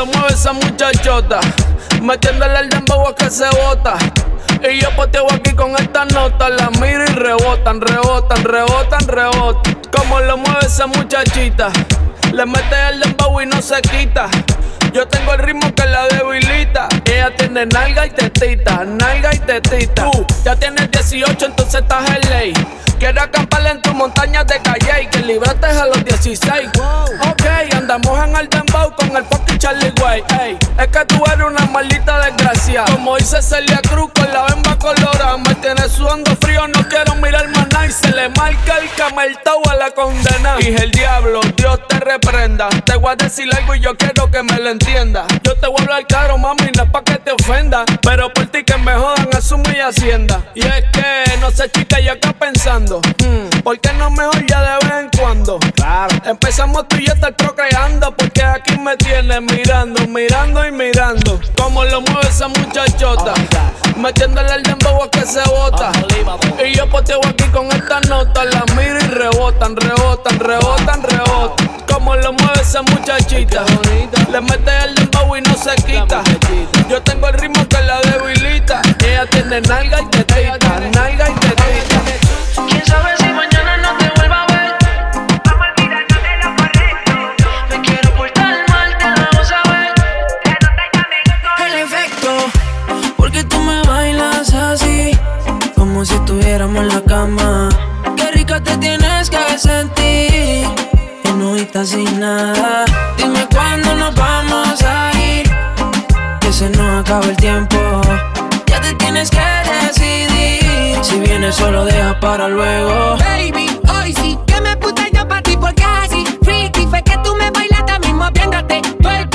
lo mueve esa muchachota, metiéndole el dembow a que se bota. Y yo poteo aquí con esta nota, la miro y rebotan, rebotan, rebotan, rebotan. Como lo mueve esa muchachita, le mete el dembow y no se quita. Yo tengo el ritmo que la debilita. Ella tiene nalga y tetita, nalga y tetita. Tú ya tienes 18, entonces estás en ley. Quiero acampar en tu montaña de calle y que libraste a los 16. Ok, andamos en el dembow con el es que tú eres una maldita desgracia. Como dice Celia Cruz con la bemba colorada. Me tienes sudando frío, no quiero mirar más nada. Y se le marca el cameltao a la condena. Dije el diablo, Dios te reprenda. Te voy a decir algo y yo quiero que me lo entienda. Yo te voy a hablar caro, mami, no es pa' que te ofenda. Pero por ti que me jodan, asume y hacienda. Y es que, no sé, chica, yo acá pensando. Hmm, ¿Por qué no mejor ya de vez en cuando? Claro. Empezamos tú y yo estar procreando. Porque aquí me tienes mirando, mirando y mirando. Como lo mueve esa muchachota. Metiéndole el dembow a que se bota. Y yo poteo aquí con esta nota. La miro y rebotan, rebotan, rebotan, rebotan. Como lo mueve esa muchachita. Le mete el dembow y no se quita. Yo tengo el ritmo que la debilita. Ella tiene nalga y tetita, nalga y tetita. ¿Quién sabe si mañana no te vuelva a ver? Vamos a olvidarnos de lo correcto. Me quiero portar mal, te hago saber. Que no te El efecto, porque tú me bailas así, como si estuviéramos en la cama. Sin nada. Dime cuándo nos vamos a ir, que se nos acaba el tiempo. Ya te tienes que decidir, si vienes solo deja para luego. Baby, hoy sí que me puse yo pa' ti porque así Freaky fue que tú me bailaste mismo viéndote de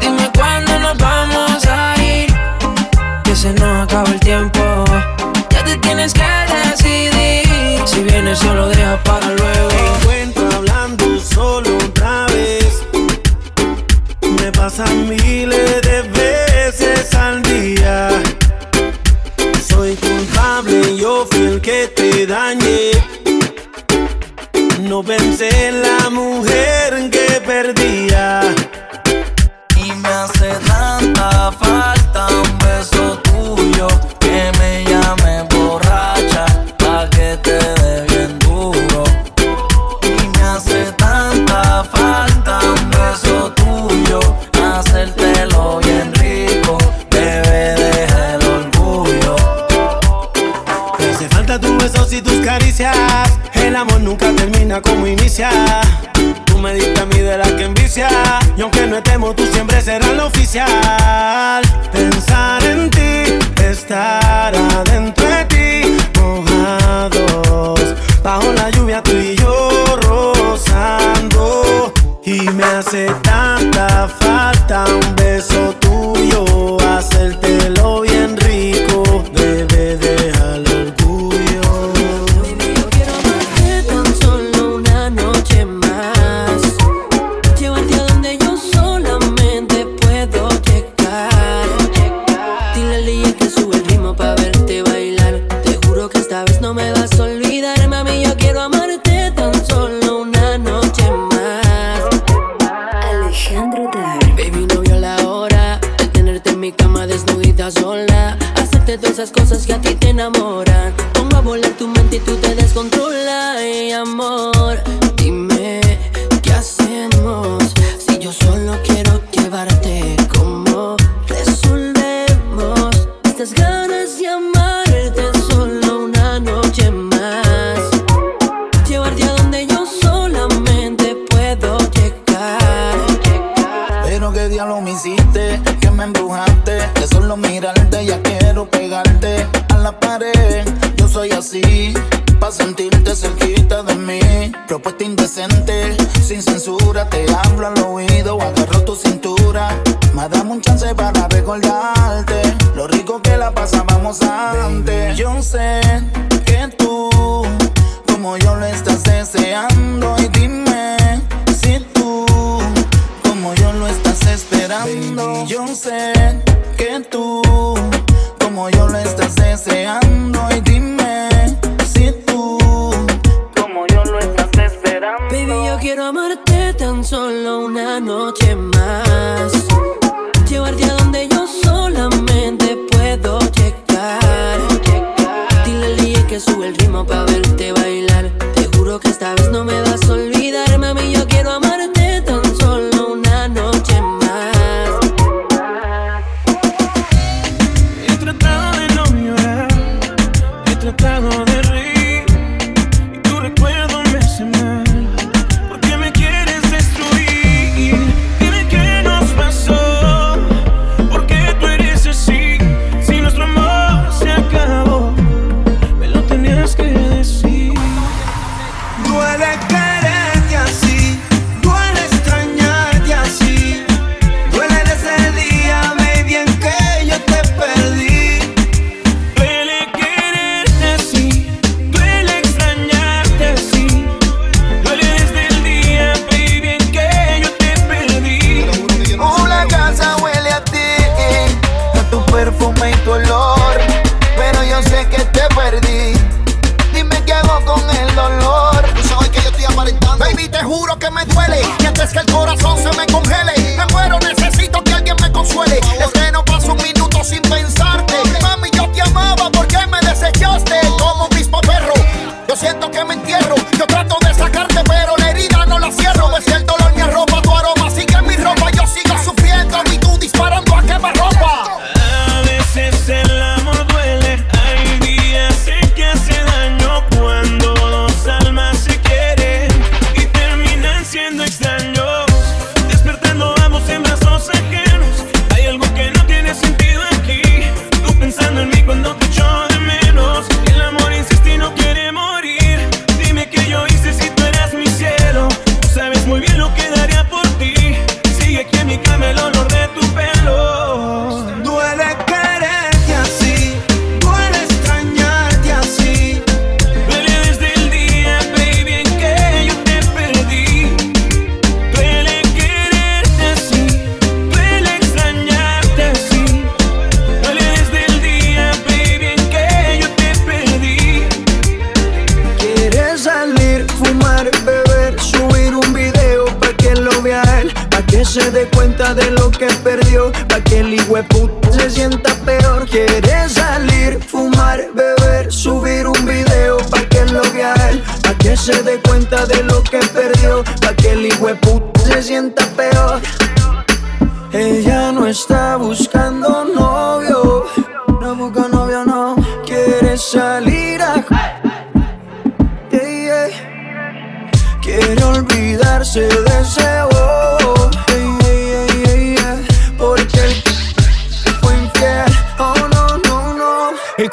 Dime cuándo nos vamos a ir, que se nos acaba el tiempo. Ya te tienes que decidir, si vienes solo deja para luego. encuentro hablando solo otra vez. Me pasan miles de veces al día. Soy culpable, yo fui el que te dañé. No pensé en la mujer que perdía. say trago se dé cuenta de lo que perdió, pa' que el hijo se sienta peor. Quiere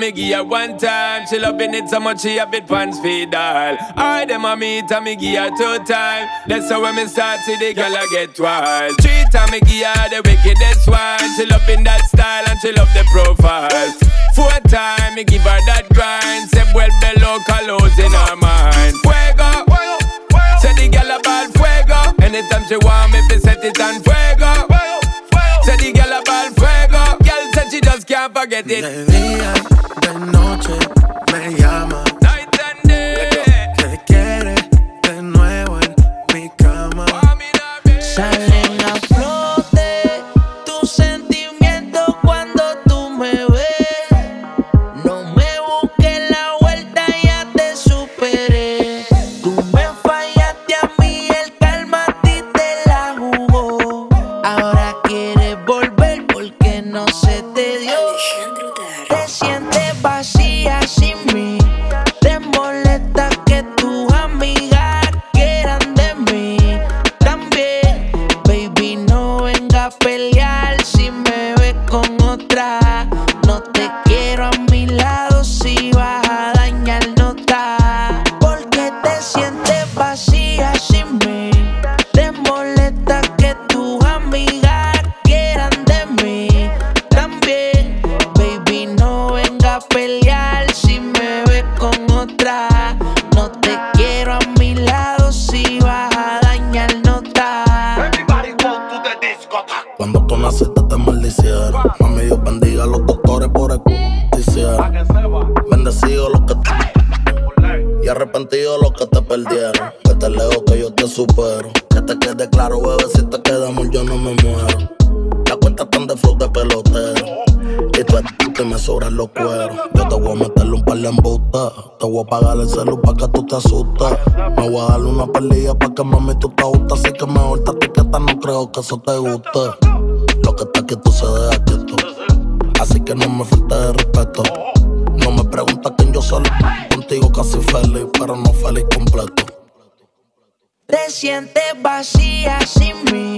me give her one time. She loving it so much she a it pants feed all. I them a meet and me give her two time. That's how when me start see the girl a get wild. Three time me give her the wickedest one. She loving that style and she love the profile. Four time me give her that grind. Say well below colors in her mind. Fuego, say the girl about fuego. Anytime she want me, fi set it on fuego. Say the girl fuego she just can't forget it. De día, de noche, me llama Yo te voy a meterle un par de embustas. Te voy a pagar el celu pa' que tú te asustes. Me voy a darle una pelilla pa' que mami tú te gustas. Así que mejor te etiqueta, no creo que eso te guste. Lo que está aquí tú se deja quieto. Así que no me falte de respeto. No me preguntas quién yo soy. Contigo casi feliz, pero no feliz completo. Te sientes vacía sin mí.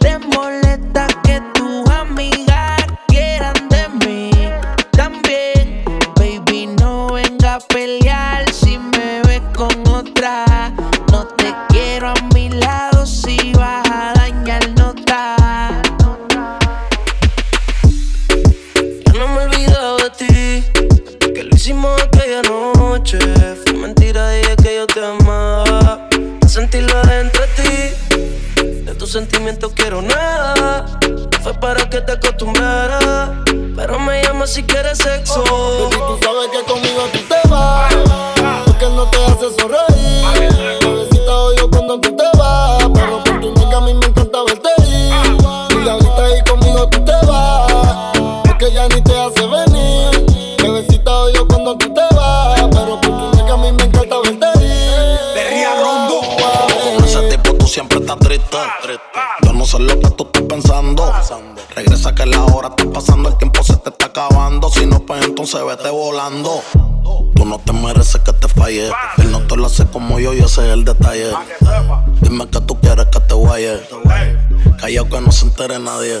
Te molesta que tus amigas a pelear si me ves con otra. No te quiero a mi lado si vas a dañar Yo no sé lo que tú estás pensando. Regresa que la hora está pasando, el tiempo se te está acabando. Si no, pues entonces vete volando. Tú no te mereces que te falle. Él no te lo hace como yo y ese es el detalle. Dime que tú quieres que te guaye. Callao que no se entere nadie.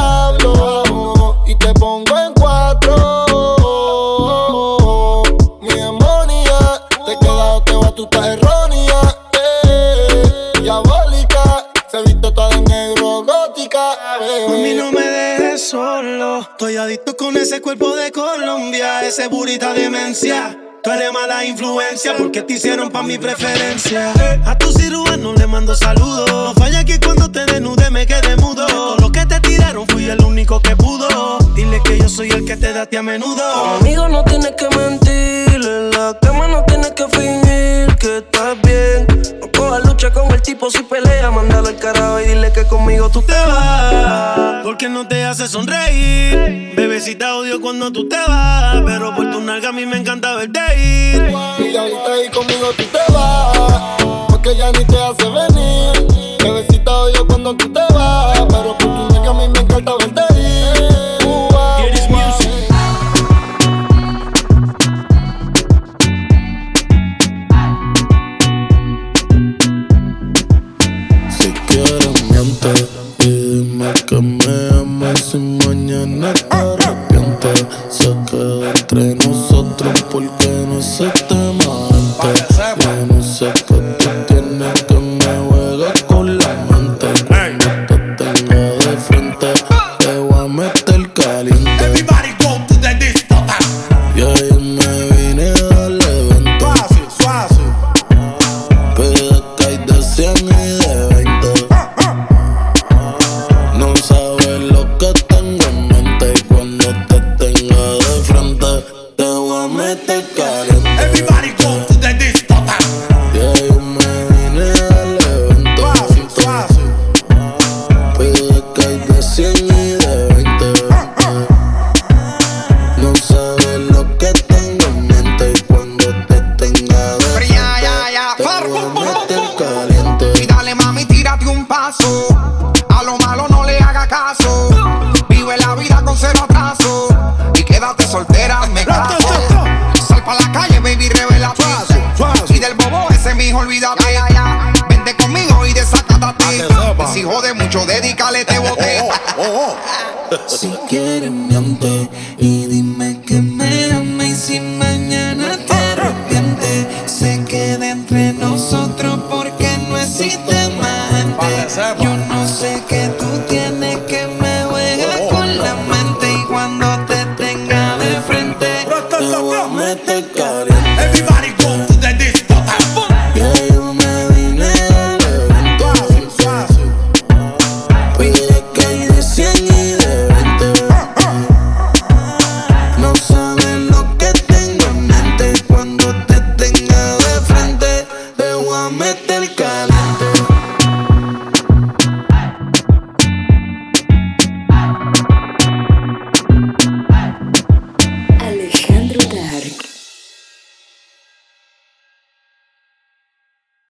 ese cuerpo de Colombia, ese burita demencia. Tú eres mala influencia porque te hicieron pa' mi preferencia. A tu cirujano le mando saludos. No falla que cuando te desnude me quede mudo. Todo lo que te tiraron fui el único que pudo. Dile que yo soy el que te date a menudo. Conmigo no tienes que mentir, en la cama no tienes que fingir que estás bien. Lucha con el tipo si pelea, mándalo al carajo y dile que conmigo tú te vas. Porque no te hace sonreír Bebecita odio cuando tú te vas Pero por tu nalga a mí me encanta verte ir Y ahorita ahí conmigo tú te vas. Porque ya ni te hace venir. Bebecita odio cuando tú te vas. Pero e